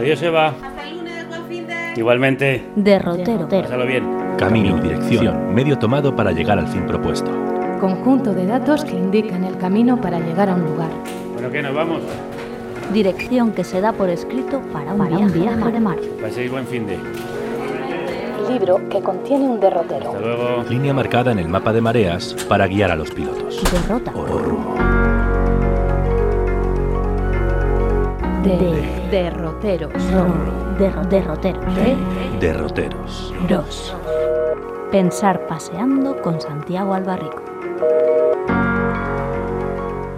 Adiós, Eva. Hasta el lunes, buen fin de... Igualmente. Derrotero. Pásalo bien. Camino y dirección, medio tomado para llegar al fin propuesto. Conjunto de datos que indican el camino para llegar a un lugar. Bueno, ¿qué? ¿Nos vamos? Dirección que se da por escrito para un Para un viaje, viaje de mar. Paséis buen fin de. Libro que contiene un derrotero. Hasta luego. Línea marcada en el mapa de mareas para guiar a los pilotos. Derrota. O rumbo. De derroteros. Ro- derro- derrotero. De Derroteros. Ros. Pensar paseando con Santiago Albarrico.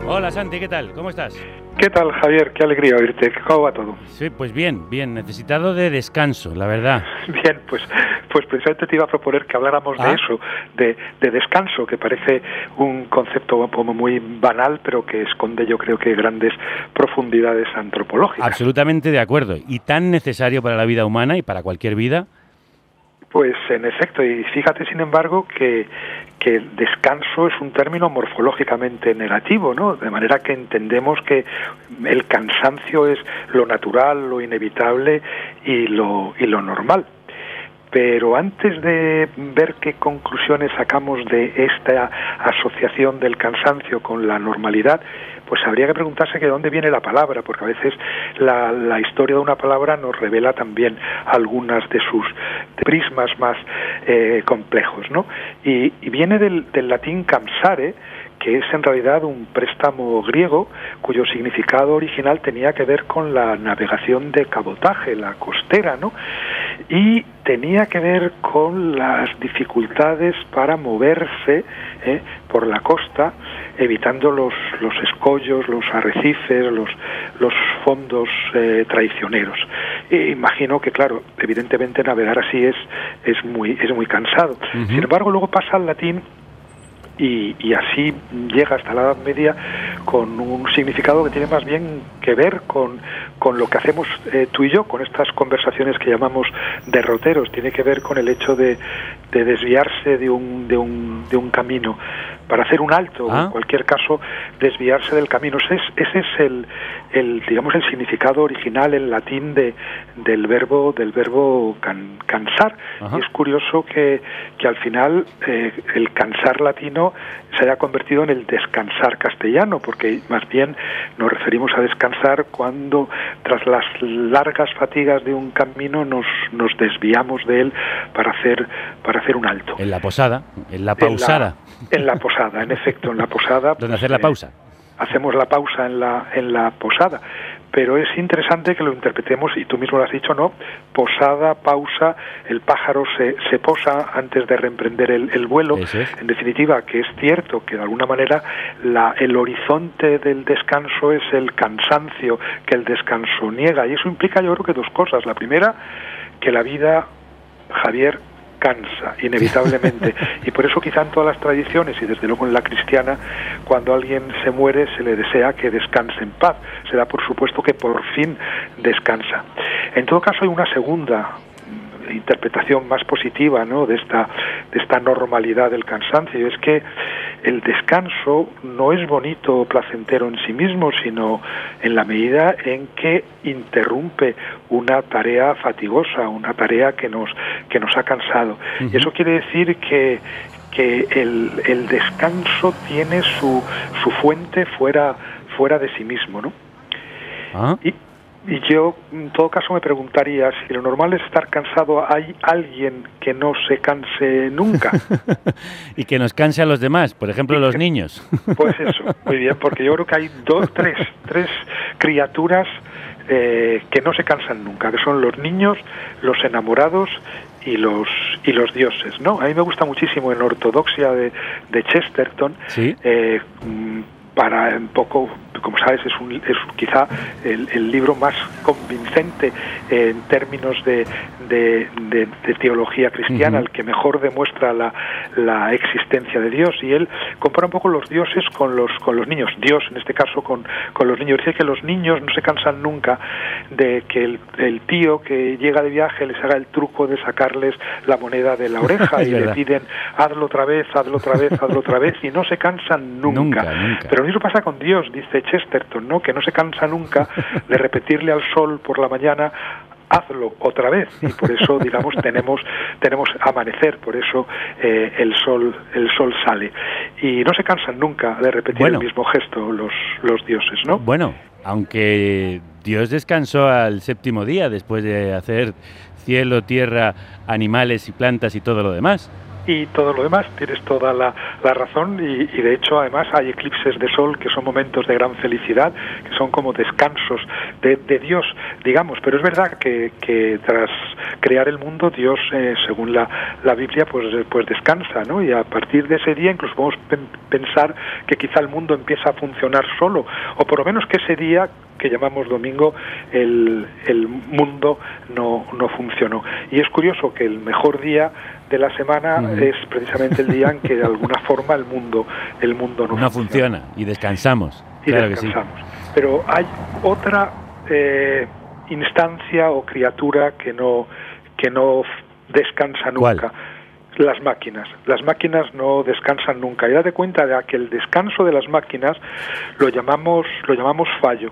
Hola, Santi, ¿qué tal? ¿Cómo estás? ¿Qué tal, Javier? Qué alegría oírte. ¿Cómo va todo? Sí, pues bien, bien. Necesitado de descanso, la verdad. Bien, pues, pues precisamente te iba a proponer que habláramos Ah. de eso, de, de descanso, que parece un concepto como muy banal, pero que esconde yo creo que grandes profundidades antropológicas. Absolutamente de acuerdo. Y tan necesario para la vida humana y para cualquier vida. Pues en efecto, y fíjate sin embargo que, que descanso es un término morfológicamente negativo, ¿no? De manera que entendemos que el cansancio es lo natural, lo inevitable y lo, y lo normal. Pero antes de ver qué conclusiones sacamos de esta asociación del cansancio con la normalidad, pues habría que preguntarse que de dónde viene la palabra, porque a veces la, historia de una palabra nos revela también algunas de sus prismas más eh, complejos, ¿no? Y, y viene del, del latín cansare, que es en realidad un préstamo griego cuyo significado original tenía que ver con la navegación de cabotaje, la costera, ¿no? Y tenía que ver con las dificultades para moverse ¿eh? por la costa, evitando los, los escollos, los arrecifes, los, los fondos eh, traicioneros. E imagino que, claro, evidentemente navegar así es, es, muy, es muy cansado. Sin embargo, luego pasa al latín y, y así llega hasta la Edad Media con un significado que tiene más bien que ver con, con lo que hacemos eh, tú y yo, con estas conversaciones que llamamos derroteros, tiene que ver con el hecho de, de desviarse de un, de, un, de un camino para hacer un alto, o Ah. en cualquier caso desviarse del camino. Ese es, ese es el, el, digamos, el significado original en latín de, del verbo, del verbo can- cansar. Y es curioso que, que al final eh, el cansar latino se haya convertido en el descansar castellano, porque más bien nos referimos a descansar cuando tras las largas fatigas de un camino nos, nos desviamos de él para hacer, para hacer un alto. En la posada, en la En la- pausada. En la, posada, en efecto, en la posada. Donde pues, hacer la eh, pausa. hacemos la pausa en la, en la posada. Pero es interesante que lo interpretemos, y tú mismo lo has dicho, ¿no? Posada, pausa, el pájaro se, se posa antes de reemprender el, el vuelo. Es. En definitiva, que es cierto que de alguna manera la, el horizonte del descanso es el cansancio que el descanso niega. Y eso implica, yo creo que dos cosas. La primera, que la vida, Javier, cansa, inevitablemente. y por eso quizá en todas las tradiciones, y desde luego en la cristiana, cuando alguien se muere se le desea que descanse en paz. Se da por supuesto que por fin descansa. En todo caso hay una segunda interpretación más positiva ¿no? de esta de esta normalidad del cansancio es que el descanso no es bonito o placentero en sí mismo sino en la medida en que interrumpe una tarea fatigosa una tarea que nos que nos ha cansado. Y eso quiere decir que que el, el descanso tiene su, su fuente fuera fuera de sí mismo ¿no? Ah, Y, y yo, en todo caso, me preguntaría si lo normal es estar cansado, ¿hay alguien que no se canse nunca? y que nos canse a los demás, por ejemplo, los niños. Pues eso, muy bien, porque yo creo que hay dos, tres, tres criaturas eh, que no se cansan nunca, que son los niños, los enamorados y los y los dioses, ¿no? A mí me gusta muchísimo en Ortodoxia de, de Chesterton, Sí. eh, mm, para un poco, como sabes, es, un, es quizá el, el libro más convincente en términos de, de, de- de teología cristiana, Ujú. el que mejor demuestra la, la existencia de Dios. Y él compara un poco los dioses con los, con los niños, Dios en este caso con, con los niños. Dice que los niños no se cansan nunca de que el, el tío que llega de viaje les haga el truco de sacarles la moneda de la oreja y le piden hazlo otra vez, hazlo otra vez, hazlo otra vez y no se cansan nunca. Nunca, nunca. Pero Pero eso pasa con Dios, dice Chesterton, ¿no? que no se cansa nunca de repetirle al sol por la mañana hazlo otra vez y por eso digamos tenemos tenemos amanecer por eso eh, el sol el sol sale y no se cansan nunca de repetir Bueno. el mismo gesto los los dioses no Bueno, aunque Dios descansó al séptimo día después de hacer cielo, tierra, animales y plantas y todo lo demás. Y todo lo demás. Tienes toda la, la razón y, y de hecho además hay eclipses de sol que son momentos de gran felicidad, que son como descansos de, de Dios, digamos. Pero es verdad que, que tras crear el mundo Dios, eh, según la, la Biblia, pues, pues descansa, ¿no? Y a partir de ese día incluso podemos pen- pensar que quizá el mundo empieza a funcionar solo, o por lo menos que ese día que llamamos domingo, el, el mundo no, no funcionó. Y es curioso que el mejor día de la semana es precisamente el día en que de alguna forma el mundo el mundo no, No funciona y descansamos. y Claro que sí. descansamos. Pero hay otra eh, instancia o criatura que no que no descansa ¿Cuál? nunca. Las máquinas. Las máquinas no descansan nunca. Y date cuenta de que el descanso de las máquinas lo llamamos lo llamamos fallo.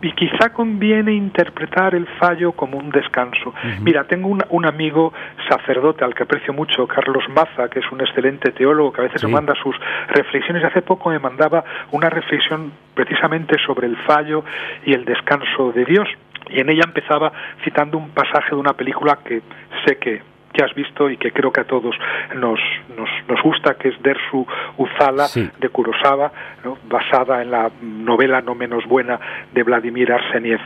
Y quizá conviene interpretar el fallo como un descanso. Mira, tengo un, un amigo sacerdote al que aprecio mucho, Carlos Maza, que es un excelente teólogo que a veces Sí. me manda sus reflexiones. Hace poco me mandaba una reflexión precisamente sobre el fallo y el descanso de Dios. Y en ella empezaba citando un pasaje de una película que sé que, que has visto y que creo que a todos nos, nos, nos gusta, que es Dersu Uzala Sí. de Kurosawa, ¿no? basada en la novela no menos buena de Vladimir Arseniev.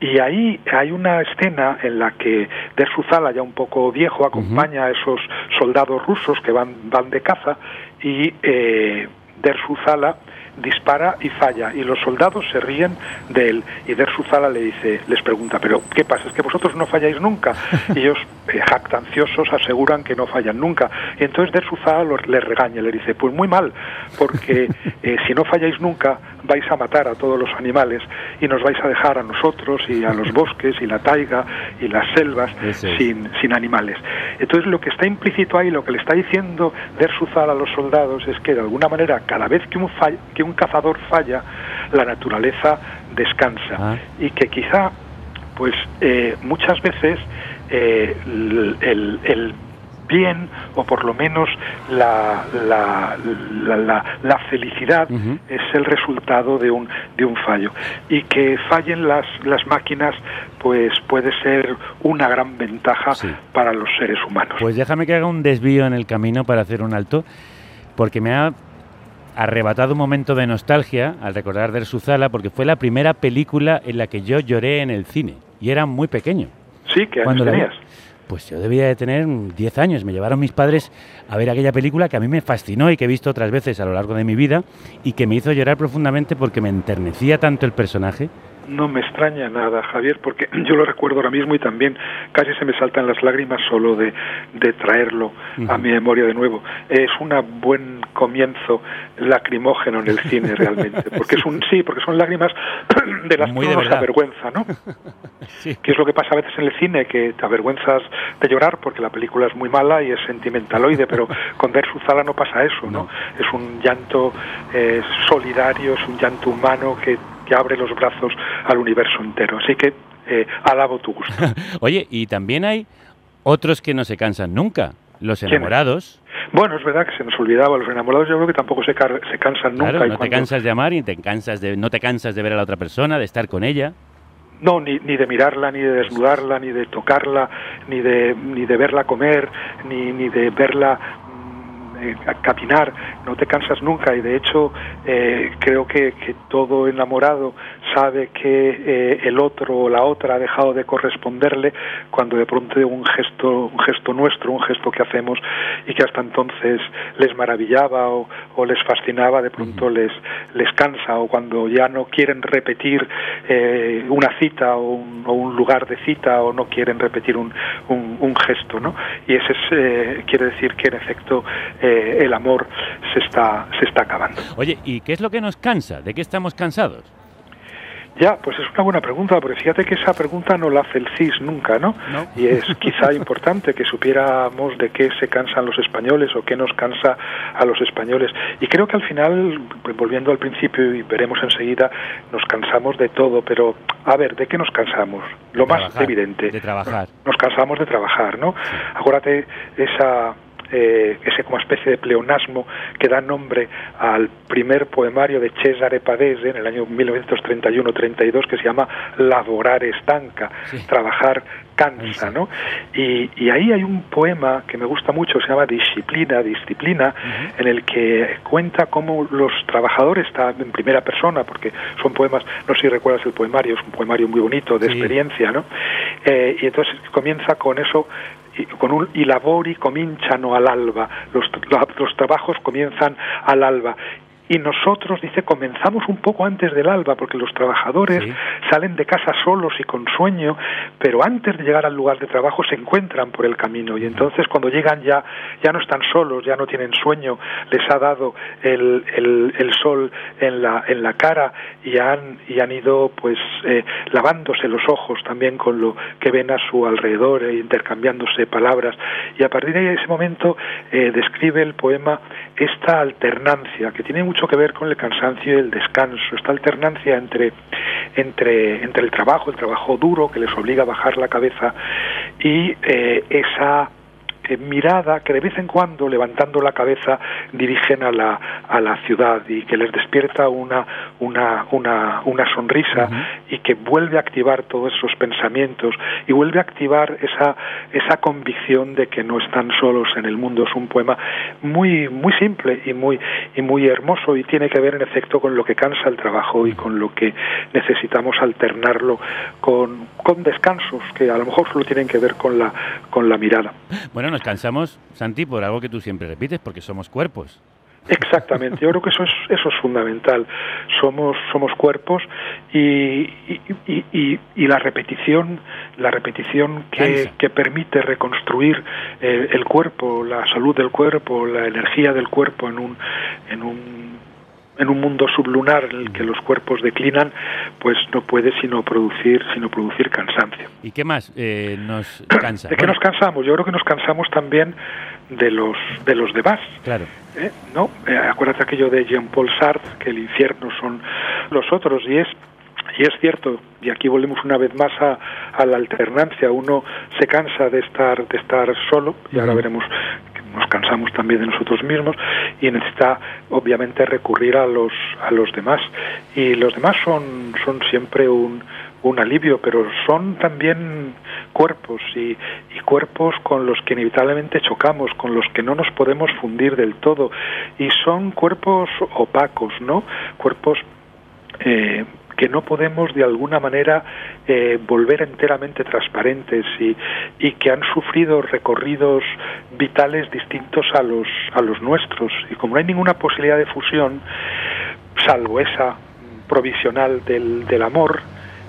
Y ahí hay una escena en la que Dersu Uzala, ya un poco viejo, acompaña a esos soldados rusos que van, van de caza y eh, Dersu Uzala dispara y falla y los soldados se ríen de él y Dersu Uzala le dice les pregunta pero qué pasa es que vosotros no falláis nunca y ellos eh, jactanciosos aseguran que no fallan nunca y entonces Dersu Uzala los- les regaña le dice pues muy mal porque eh, si no falláis nunca vais a matar a todos los animales y nos vais a dejar a nosotros y a los bosques y la taiga y las selvas es. sin, sin animales. Entonces lo que está implícito ahí, lo que le está diciendo Dersuzal a los soldados es que de alguna manera cada vez que un, fall- que un cazador falla, la naturaleza descansa Ah. y que quizá pues eh, muchas veces eh, el, el- el bien o por lo menos la, la, la, la- la felicidad es el resultado de un, de un fallo y que fallen las, las máquinas pues puede ser una gran ventaja Sí. para los seres humanos. Pues déjame que haga un desvío en el camino para hacer un alto, porque me ha arrebatado un momento de nostalgia al recordar Der Suzala, porque fue la primera película en la que yo lloré en el cine y era muy pequeño. sí, que ¿Cuándo la vi? tenías. Pues yo debía de tener mm, 10 años. Me llevaron mis padres a ver aquella película que a mí me fascinó y que he visto otras veces a lo largo de mi vida y que me hizo llorar profundamente porque me enternecía tanto el personaje. No me extraña nada, Javier, porque yo lo recuerdo ahora mismo y también casi se me saltan las lágrimas solo de, de traerlo a mi memoria de nuevo. Es un buen comienzo lacrimógeno en el cine realmente, porque es un sí, porque son lágrimas de las Muy que uno se avergüenza, ¿no? Sí. que es lo que pasa a veces en el cine, que te avergüenzas de llorar porque la película es muy mala y es sentimentaloide, pero con Der Suzala no pasa eso, ¿no? No. Es un llanto eh, solidario, es un llanto humano que, que abre los brazos al universo entero. Así que eh, alabo tu gusto. Oye, y también hay otros que no se cansan nunca. Los enamorados. Bueno, es verdad que se nos olvidaba, los enamorados yo creo que tampoco se, car- se cansan nunca. Claro, y no te cansas de amar y te cansas de, no te cansas de ver a la otra persona, de estar con ella. No, ni, ni de mirarla, ni de desnudarla, ni de tocarla, ni de, ni de verla comer, ni, ni de verla eh, caminar. No te cansas nunca y de hecho eh, creo que, que todo enamorado sabe que eh, el otro o la otra ha dejado de corresponderle cuando de pronto un gesto, un gesto nuestro, un gesto que hacemos y que hasta entonces les maravillaba o, o les fascinaba, de pronto les, les cansa o cuando ya no quieren repetir eh, una cita o un, o un lugar de cita o no quieren repetir un, un, un gesto, ¿no? Y ese es, eh, quiere decir que en efecto eh, el amor se está, se está acabando. Oye, ¿y qué es lo que nos cansa? ¿De qué estamos cansados? Ya, pues es una buena pregunta, porque fíjate que esa pregunta no la hace el CIS nunca, ¿no? No. Y es quizá importante que supiéramos de qué se cansan los españoles o qué nos cansa a los españoles. Y creo que al final, volviendo al principio y veremos enseguida, nos cansamos de todo, pero a ver, ¿de qué nos cansamos? Lo De más trabajar, evidente. de trabajar. Nos cansamos de trabajar, ¿no? Acuérdate esa eh, ese como especie de pleonasmo que da nombre al primer poemario de Cesare Pavese en el año 1931-32 que se llama Lavorare stanca, Sí. trabajar cansa, ¿no? Y, y ahí hay un poema que me gusta mucho, se llama Disciplina, Disciplina, en el que cuenta cómo los trabajadores están en primera persona, porque son poemas, no sé si recuerdas el poemario, es un poemario muy bonito de Sí. experiencia, ¿no? Eh, y entonces comienza con eso y con un i lavori cominciano al alba, los, los trabajos comienzan al alba. Y nosotros, dice, comenzamos un poco antes del alba, porque los trabajadores Sí. salen de casa solos y con sueño, pero antes de llegar al lugar de trabajo se encuentran por el camino. Y entonces cuando llegan ya, ya no están solos, ya no tienen sueño, les ha dado el, el, el sol en la, en la cara y han, y han ido pues eh, lavándose los ojos también con lo que ven a su alrededor e intercambiándose palabras. Y a partir de ese momento eh, describe el poema esta alternancia que tiene mucho que ver con el cansancio y el descanso, esta alternancia entre, entre, entre el trabajo, el trabajo duro que les obliga a bajar la cabeza y eh, esa eh, mirada que de vez en cuando, levantando la cabeza, dirigen a la, a la ciudad y que les despierta una, una, una, una sonrisa y que vuelve a activar todos esos pensamientos y vuelve a activar esa, esa convicción de que no están solos en el mundo. Es un poema muy, muy simple y muy, y muy hermoso y tiene que ver en efecto con lo que cansa el trabajo y con lo que necesitamos alternarlo con, con descansos que a lo mejor solo tienen que ver con la, con la mirada. Bueno, nos cansamos, Santi, por algo que tú siempre repites, porque somos cuerpos. Exactamente, yo creo que eso es, eso es fundamental. Somos, somos cuerpos y, y, y- y- la repetición, la repetición que, que permite reconstruir eh, el cuerpo, la salud del cuerpo, la energía del cuerpo en un, en un en un mundo sublunar en el que los cuerpos declinan, pues no puede sino producir, sino producir cansancio. ¿Y qué más eh, nos cansa? ¿De qué Bueno, nos cansamos? Yo creo que nos cansamos también de los de los demás. Claro. ¿eh? ¿no? Eh, acuérdate aquello de Jean-Paul Sartre, que el infierno son los otros, y es y es cierto, y aquí volvemos una vez más a, a la alternancia, uno se cansa de estar, de estar solo, y ahora veremos que nos cansamos también de nosotros mismos, y necesita obviamente recurrir a los, a los demás. Y los demás son, son siempre un, un alivio, pero son también cuerpos y, y cuerpos con los que inevitablemente chocamos, con los que no nos podemos fundir del todo. Y son cuerpos opacos, ¿no? Cuerpos eh, que no podemos de alguna manera eh, volver enteramente transparentes y, y que han sufrido recorridos vitales distintos a los, a los nuestros. Y como no hay ninguna posibilidad de fusión, salvo esa provisional del, del amor,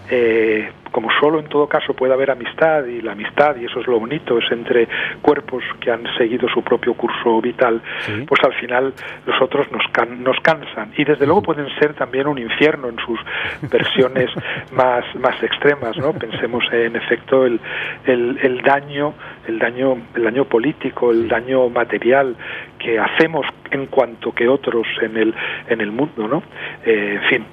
eh, como solo en todo caso puede haber amistad y la amistad, y eso es lo bonito, es entre cuerpos que han seguido su propio curso vital, Sí. pues al final los otros nos, can- nos cansan. Y desde luego pueden ser también un infierno en sus versiones más, más extremas, ¿no? Pensemos en efecto el, el, el daño, el daño, el daño político, el daño material que hacemos en cuanto que otros en el, en el mundo, ¿no? Eh, en fin,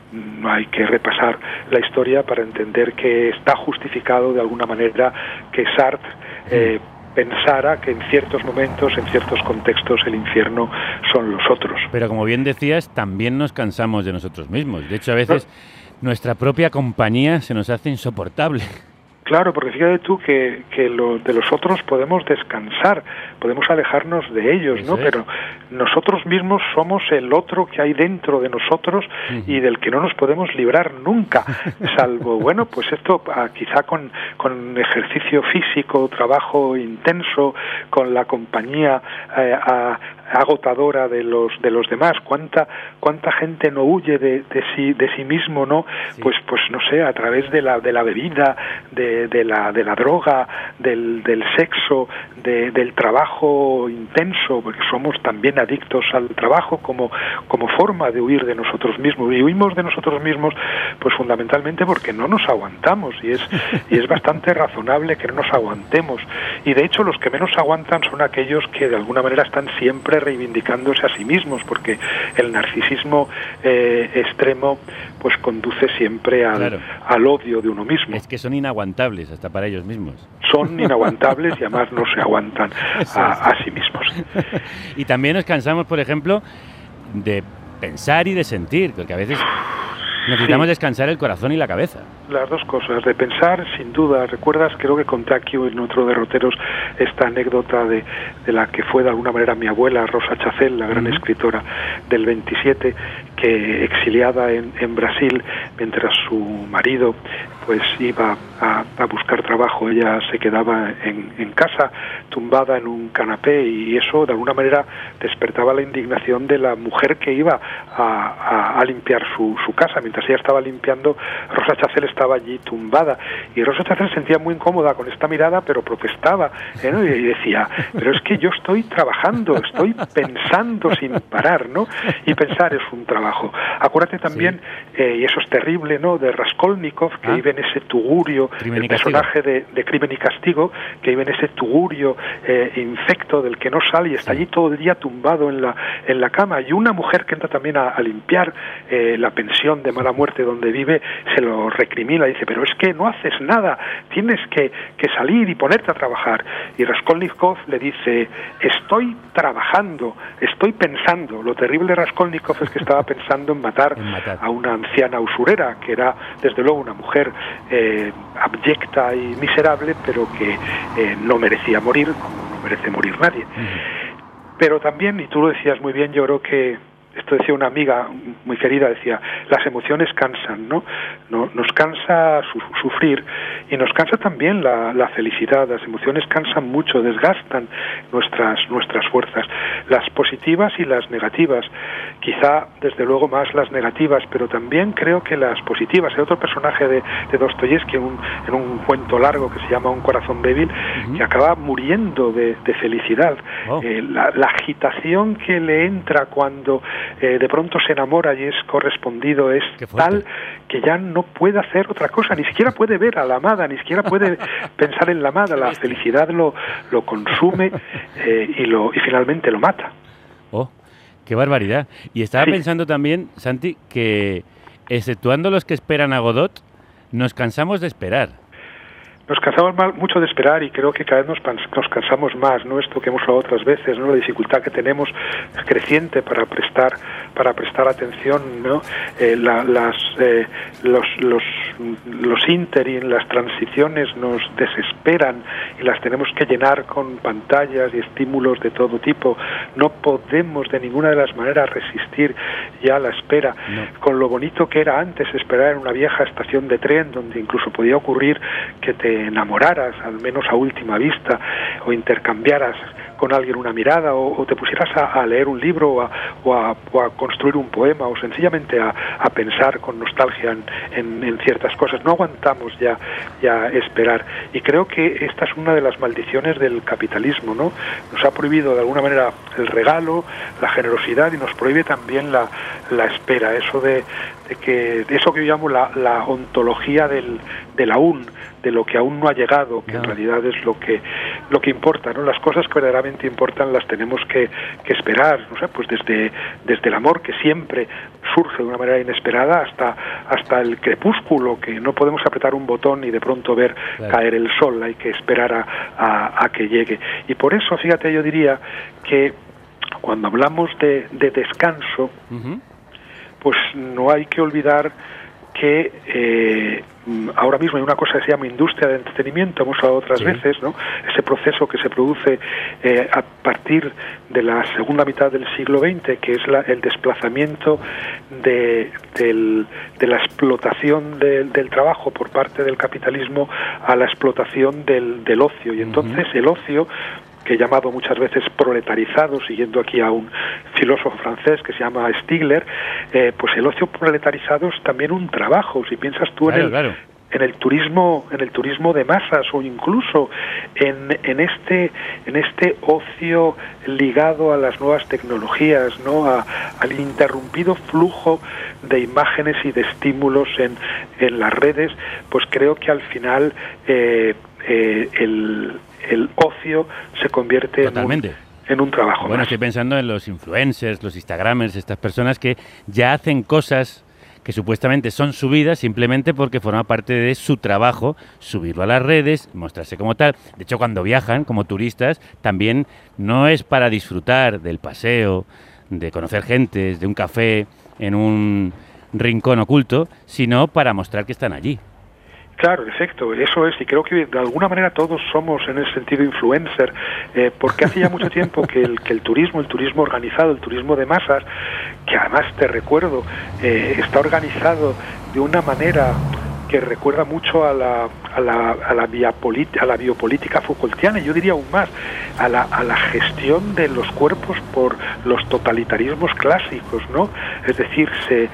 hay que repasar la historia para entender que está justificado de alguna manera que Sartre eh, pensara que en ciertos momentos, en ciertos contextos, el infierno son los otros. Pero como bien decías, también nos cansamos de nosotros mismos. De hecho, a veces nuestra propia compañía se nos hace insoportable. Claro, porque fíjate tú que, que lo, de los otros podemos descansar, podemos alejarnos de ellos, ¿no? Pero nosotros mismos somos el otro que hay dentro de nosotros y del que no nos podemos librar nunca, salvo, bueno, pues esto ah, quizá con, con ejercicio físico, trabajo intenso, con la compañía eh, a- agotadora de los de los demás cuánta cuánta gente no huye de, de sí de sí mismo no pues pues no sé a través de la de la bebida de, de la de la droga del, del sexo de- del trabajo trabajo intenso, porque somos también adictos al trabajo como, como forma de huir de nosotros mismos. Y huimos de nosotros mismos, pues fundamentalmente porque no nos aguantamos y es, y es bastante razonable que no nos aguantemos. Y de hecho los que menos aguantan son aquellos que de alguna manera están siempre reivindicándose a sí mismos, porque el narcisismo eh, extremo pues conduce siempre al, Claro. al odio de uno mismo. Es que son inaguantables hasta para ellos mismos. Son inaguantables y además no se aguantan a, a sí mismos. Y también nos cansamos, por ejemplo, de pensar y de sentir, porque a veces necesitamos Sí. descansar el corazón y la cabeza. Las dos cosas, de pensar, sin duda. Recuerdas, creo que conté aquí en otro derroteros esta anécdota de, de la que fue de alguna manera mi abuela, Rosa Chacel, la gran escritora del 27, que exiliada en, en Brasil, mientras su marido pues iba a, a buscar trabajo, ella se quedaba en, en casa, tumbada en un canapé, y eso de alguna manera despertaba la indignación de la mujer que iba a, a- a limpiar su, su casa. Mientras ella estaba limpiando, Rosa Chacel estaba allí tumbada, y Rosa Chacel se sentía muy incómoda con esta mirada, pero protestaba, ¿eh? ¿no? y y decía, pero es que yo estoy trabajando, estoy pensando sin parar, ¿no? Y pensar es un trabajo. Acuérdate también, eh, y eso es terrible, ¿no?, de Raskolnikov, que Ah. vive en ese tugurio, Crimen el personaje de, de Crimen y Castigo, que vive en ese tugurio eh, infecto del que no sale y está allí todo el día tumbado en la, en la cama. Y una mujer que entra también a, a limpiar eh, la pensión de mala muerte donde vive, se lo recrimina, dice, pero es que no haces nada, tienes que, que salir y ponerte a trabajar. Y Raskolnikov le dice, estoy trabajando, estoy pensando. Lo terrible de Raskolnikov es que estaba pensando en matar, En matar. a una anciana usurera, que era desde luego una mujer eh, abyecta y miserable, pero que eh, no merecía morir, como no merece morir nadie. Pero también, y tú lo decías muy bien, yo creo que esto decía una amiga muy querida, decía, las emociones cansan, ¿no? No- nos cansa su- sufrir y nos cansa también la, la felicidad. Las emociones cansan mucho, desgastan nuestras, nuestras fuerzas, las positivas y las negativas. Quizá, desde luego, más las negativas, pero también creo que las positivas. Hay otro personaje de, de Dostoyevsky en un, en un cuento largo que se llama Un corazón débil, que acaba muriendo de, de felicidad. Oh. Eh, la, la agitación que le entra cuando eh, de pronto se enamora y es correspondido es tal que ya no puede hacer otra cosa, ni siquiera puede ver a la amada, ni siquiera puede pensar en la amada, la felicidad lo, lo consume eh, y, lo, y finalmente lo mata. Oh, qué barbaridad. Y estaba Sí. pensando también, Santi, que exceptuando los que esperan a Godot, nos cansamos de esperar. Nos cansamos mal- mucho de esperar y creo que cada vez nos, nos cansamos más, ¿no? Esto que hemos hablado otras veces, ¿no? La dificultad que tenemos creciente para prestar para prestar atención, ¿no? Eh, la- las eh, los los los interim, las transiciones nos desesperan y las tenemos que llenar con pantallas y estímulos de todo tipo. No podemos de ninguna de las maneras resistir ya la espera No. con lo bonito que era antes esperar en una vieja estación de tren donde incluso podía ocurrir que te enamoraras, al menos a última vista, o intercambiaras con alguien una mirada, o, o te pusieras a, a leer un libro, o a, o a- o a construir un poema, o sencillamente a, pensar con nostalgia en, en- en ciertas cosas. No aguantamos ya, ya esperar. Y creo que esta es una de las maldiciones del capitalismo, ¿no? Nos ha prohibido de alguna manera el regalo, la generosidad y nos prohíbe también la, la espera. Eso de, de que eso que yo llamo la, la ontología del, del aún, de lo que aún no ha llegado, que en No. realidad es lo que lo que importa, ¿no? Las cosas que verdaderamente importan las tenemos que, que esperar, no sé, pues desde desde el amor que siempre surge de una manera inesperada hasta hasta el crepúsculo que no podemos apretar un botón y de pronto ver Claro. caer el sol, hay que esperar a, a- a que llegue. Y por eso, fíjate, yo diría que cuando hablamos de, de descanso, pues no hay que olvidar que eh, ahora mismo hay una cosa que se llama industria de entretenimiento, hemos hablado otras Sí. veces, ¿no? Ese proceso que se produce eh, a partir de la segunda mitad del siglo XX, que es la- el desplazamiento de, del- de la explotación del- del trabajo por parte del capitalismo a la explotación del, del ocio. Y entonces el ocio que he llamado muchas veces proletarizado, siguiendo aquí a un filósofo francés que se llama Stigler, eh, pues el ocio proletarizado es también un trabajo. Si piensas tú en el, claro. en el turismo en el turismo de masas o incluso en, en este en este ocio ligado a las nuevas tecnologías no a- al interrumpido flujo de imágenes y de estímulos en, en las redes pues creo que al final eh, eh, el, el ocio se convierte en un, Totalmente. en un trabajo Bueno, más. estoy pensando en los influencers, los instagramers, estas personas que ya hacen cosas que supuestamente son subidas simplemente porque forma parte de su trabajo, subirlo a las redes, mostrarse como tal. De hecho, cuando viajan como turistas, también no es para disfrutar del paseo, de conocer gentes, de un café en un rincón oculto, sino para mostrar que están allí. Claro, efecto, eso es, y creo que de alguna manera todos somos en ese sentido influencer, eh, porque hace ya mucho tiempo que el, que el turismo, el turismo organizado, el turismo de masas, que además te recuerdo, eh, está organizado de una manera que recuerda mucho a la, a la, a la, a la biopolítica Foucaultiana, y yo diría aún más, a la, a la gestión de los cuerpos por los totalitarismos clásicos, ¿no? Es decir, se,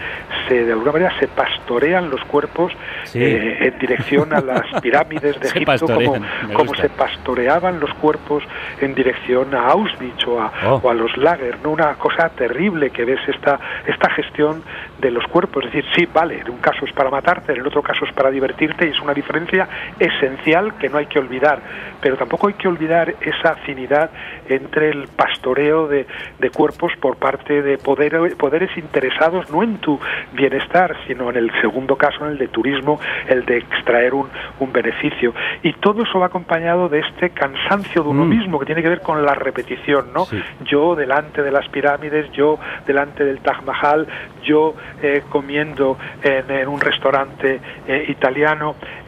se de alguna manera se pastorean los cuerpos Sí. eh, en dirección a las pirámides de Egipto, como, como se pastoreaban los cuerpos en dirección a Auschwitz o a, Oh. o a los lager, ¿no? Una cosa terrible que ves esta, esta gestión de los cuerpos. Es decir, sí, vale, en un caso es para matarte, en el otro caso es para divertirte y es una diferencia esencial que no hay que olvidar. Pero tampoco hay que olvidar esa afinidad entre el pastoreo de, de cuerpos por parte de poder- poderes interesados no en tu bienestar, sino en el segundo caso, en el de turismo, el de extraer un, un beneficio. Y todo eso va acompañado de este cansancio de uno Mm. mismo, que tiene que ver con la repetición, ¿no? Sí. Yo delante de las pirámides, yo delante del Taj Mahal, yo eh, comiendo en, en un restaurante eh,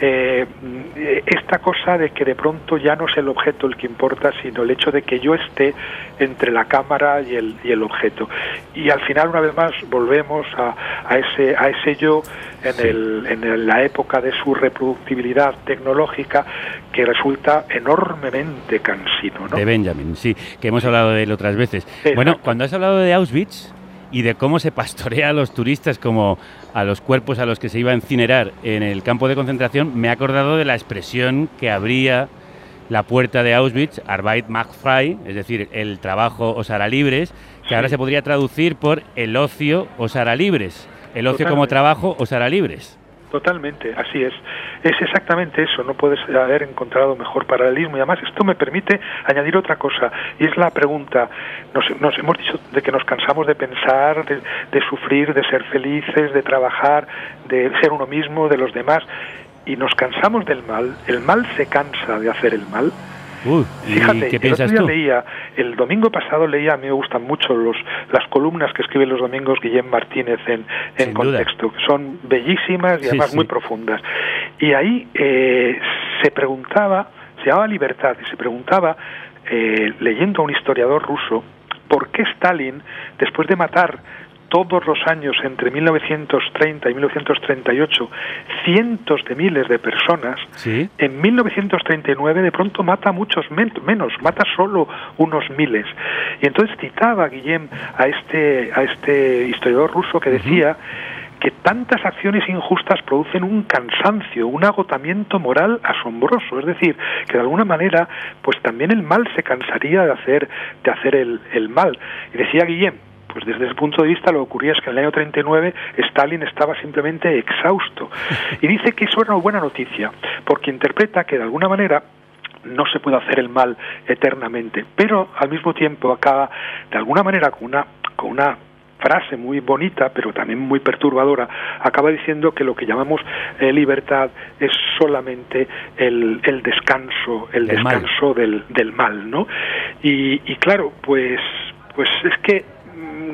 eh, mm, eh, esta cosa de que de pronto ya no es el objeto el que importa, sino el hecho de que yo esté entre la cámara y el, y el objeto. Y al final, una vez más, volvemos a, a ese, a ese yo en, Sí. el, en el- la época de su reproductibilidad tecnológica que resulta enormemente cansino. ¿no? De Benjamin, sí, que hemos hablado de él otras veces. Exacto. Bueno, cuando has hablado de Auschwitz y de cómo se pastorea a los turistas como a los cuerpos a los que se iba a incinerar en el campo de concentración, me he acordado de la expresión que abría la puerta de Auschwitz, Arbeit macht frei, es decir, el trabajo os hará libres, que ahora se podría traducir por el ocio os hará libres. El ocio como trabajo os hará libres. Totalmente, así es. Es exactamente eso, no puedes haber encontrado mejor paralelismo. Y además esto me permite añadir otra cosa, y es la pregunta. Nos, nos hemos dicho de que nos cansamos de pensar, de, de sufrir, de ser felices, de trabajar, de ser uno mismo, de los demás, y nos cansamos del mal. El mal se cansa de hacer el mal. Uy, ¿y Fíjate, qué el piensas tú? leía, el domingo pasado leía, a mí me gustan mucho los, las columnas que escribe los domingos Guillem Martínez en, en Sin duda. contexto, que son bellísimas y Sí, además sí. muy profundas. Y ahí eh, se preguntaba, se llamaba Libertad, y se preguntaba, eh, leyendo a un historiador ruso, por qué Stalin, después de matar todos los años entre 1930 y 1938 cientos de miles de personas, Sí. en 1939 de pronto mata muchos men- menos, mata solo unos miles. Y entonces citaba Guillem a este, a este historiador ruso que decía que tantas acciones injustas producen un cansancio, un agotamiento moral asombroso, es decir, que de alguna manera pues también el mal se cansaría de hacer de hacer el, el mal. Y decía Guillem, pues desde ese punto de vista lo que ocurría es que en el año 39 Stalin estaba simplemente exhausto. Y dice que eso era una buena noticia, porque interpreta que de alguna manera no se puede hacer el mal eternamente, pero al mismo tiempo acaba de alguna manera con una con una frase muy bonita, pero también muy perturbadora, acaba diciendo que lo que llamamos eh, libertad es solamente el, el descanso, el mal. descanso del, del mal, ¿no? Y, y claro, pues, pues es que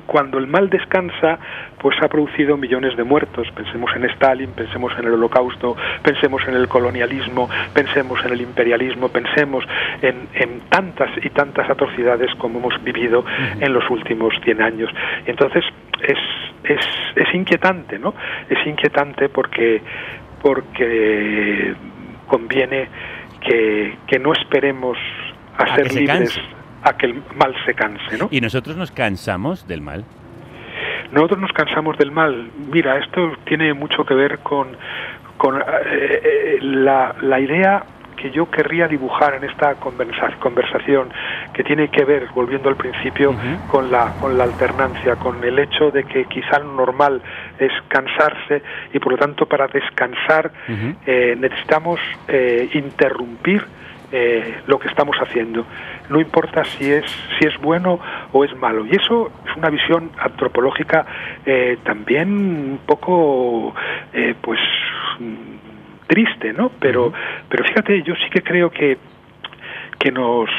cuando el mal descansa, pues ha producido millones de muertos. Pensemos en Stalin, pensemos en el Holocausto, pensemos en el colonialismo, pensemos en el imperialismo, pensemos en, en tantas y tantas atrocidades como hemos vivido en los últimos 100 años. Y entonces es, es, es inquietante, ¿no? Es inquietante porque, porque conviene que, que no esperemos a, A ser libres canse. A que el mal se canse, ¿no? ¿Y nosotros nos cansamos del mal? Nosotros nos cansamos del mal. Mira, esto tiene mucho que ver con, con eh, eh, la, la idea que yo querría dibujar en esta conversa- conversación que tiene que ver, volviendo al principio, con, la, con la alternancia, con el hecho de que quizá lo normal es cansarse y por lo tanto para descansar eh, necesitamos eh, interrumpir eh, lo que estamos haciendo. No importa si es, si es bueno o es malo. Y eso es una visión antropológica eh, también un poco, eh, pues, triste, ¿no? Pero, pero fíjate, yo sí que creo que, que nos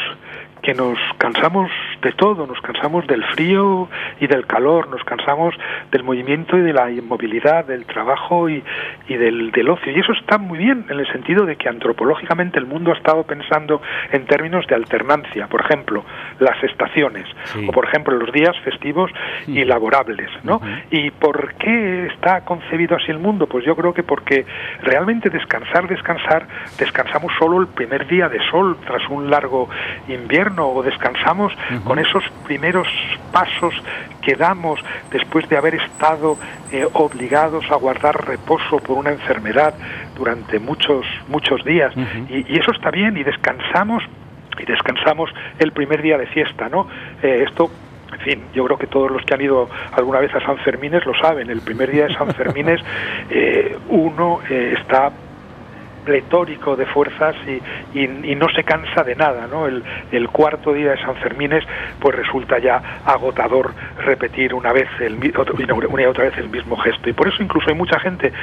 que nos cansamos de todo, nos cansamos del frío y del calor, nos cansamos del movimiento y de la inmovilidad, del trabajo y, y del, del ocio. Y eso está muy bien en el sentido de que antropológicamente el mundo ha estado pensando en términos de alternancia, por ejemplo, las estaciones, Sí. o por ejemplo los días festivos y laborables, ¿no? ¿Y por qué está concebido así el mundo? Pues yo creo que porque realmente descansar, descansar, descansamos solo el primer día de sol tras un largo invierno o descansamos con esos primeros pasos que damos después de haber estado eh, obligados a guardar reposo por una enfermedad durante muchos muchos días y, y eso está bien y descansamos y descansamos el primer día de fiesta, ¿no? Eh, esto en fin, yo creo que todos los que han ido alguna vez a San Fermines lo saben. El primer día de San Fermines eh, uno eh, está pletórico de fuerzas y, y- no se cansa de nada, ¿no? El, cuarto día de San Fermines pues resulta ya agotador repetir una vez el, una y otra vez el mismo gesto y por eso incluso hay mucha gente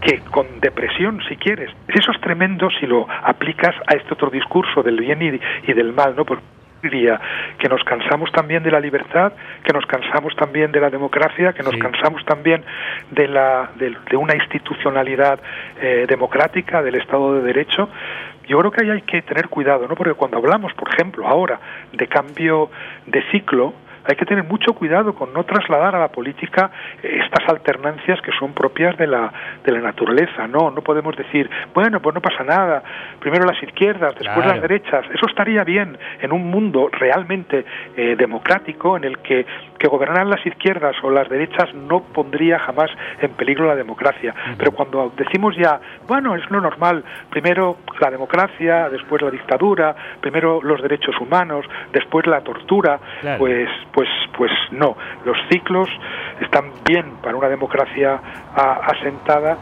que con depresión si quieres eso es tremendo si lo aplicas a este otro discurso del bien y, y del mal, ¿no? Porque que nos cansamos también de la libertad, que nos cansamos también de la democracia, que nos Sí. cansamos también de, la, de, de una institucionalidad eh, democrática, del Estado de Derecho. Yo creo que ahí hay que tener cuidado, ¿no? Porque cuando hablamos, por ejemplo, ahora de cambio de ciclo, hay que tener mucho cuidado con no trasladar a la política eh, estas alternancias que son propias de la, de la naturaleza. No, no podemos decir, bueno, pues no pasa nada, primero las izquierdas, después Claro. las derechas. Eso estaría bien en un mundo realmente eh, democrático en el que, que gobernaran las izquierdas o las derechas no pondría jamás en peligro la democracia. Pero cuando decimos ya, bueno, es lo normal, primero la democracia, después la dictadura, primero los derechos humanos, después la tortura, Claro. pues pues pues no los ciclos están bien para una democracia a- asentada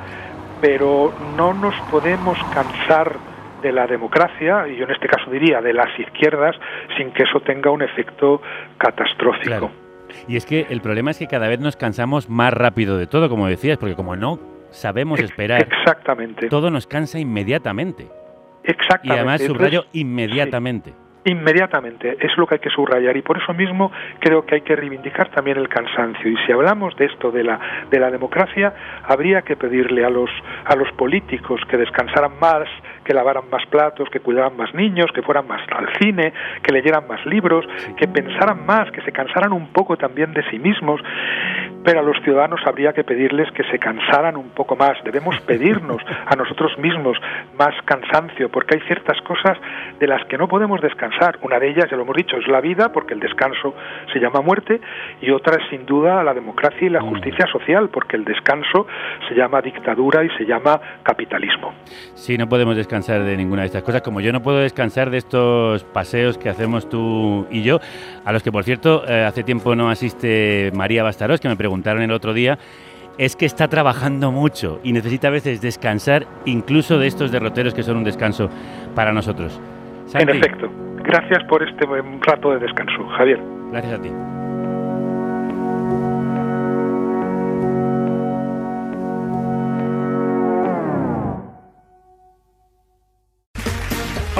pero no nos podemos cansar de la democracia y yo en este caso diría de las izquierdas sin que eso tenga un efecto catastrófico Claro. Y es que el problema es que cada vez nos cansamos más rápido de todo, como decías, porque como no sabemos esperar, exactamente todo nos cansa inmediatamente. Y exactamente además Entonces, subrayo inmediatamente. Inmediatamente, es lo que hay que subrayar y por eso mismo creo que hay que reivindicar también el cansancio. Y si hablamos de esto de la de la democracia, habría que pedirle a los a los políticos que descansaran más, que lavaran más platos, que cuidaran más niños, que fueran más al cine, que leyeran más libros, que pensaran más, que se cansaran un poco también de sí mismos. Pero a los ciudadanos habría que pedirles que se cansaran un poco más. Debemos pedirnos a nosotros mismos más cansancio, porque hay ciertas cosas de las que no podemos descansar. Una de ellas, ya lo hemos dicho, es la vida, porque el descanso se llama muerte, y otra es sin duda la democracia y la justicia social, porque el descanso se llama dictadura y se llama capitalismo. Sí, no podemos descansar de ninguna de estas cosas, como yo no puedo descansar de estos paseos que hacemos tú y yo, a los que por cierto eh, hace tiempo no asiste María Bastaros, que me preguntaron el otro día, es que está trabajando mucho y necesita a veces descansar incluso de estos derroteros que son un descanso para nosotros. Santi, En efecto. Gracias por este rato de descanso, Javier. Gracias a ti.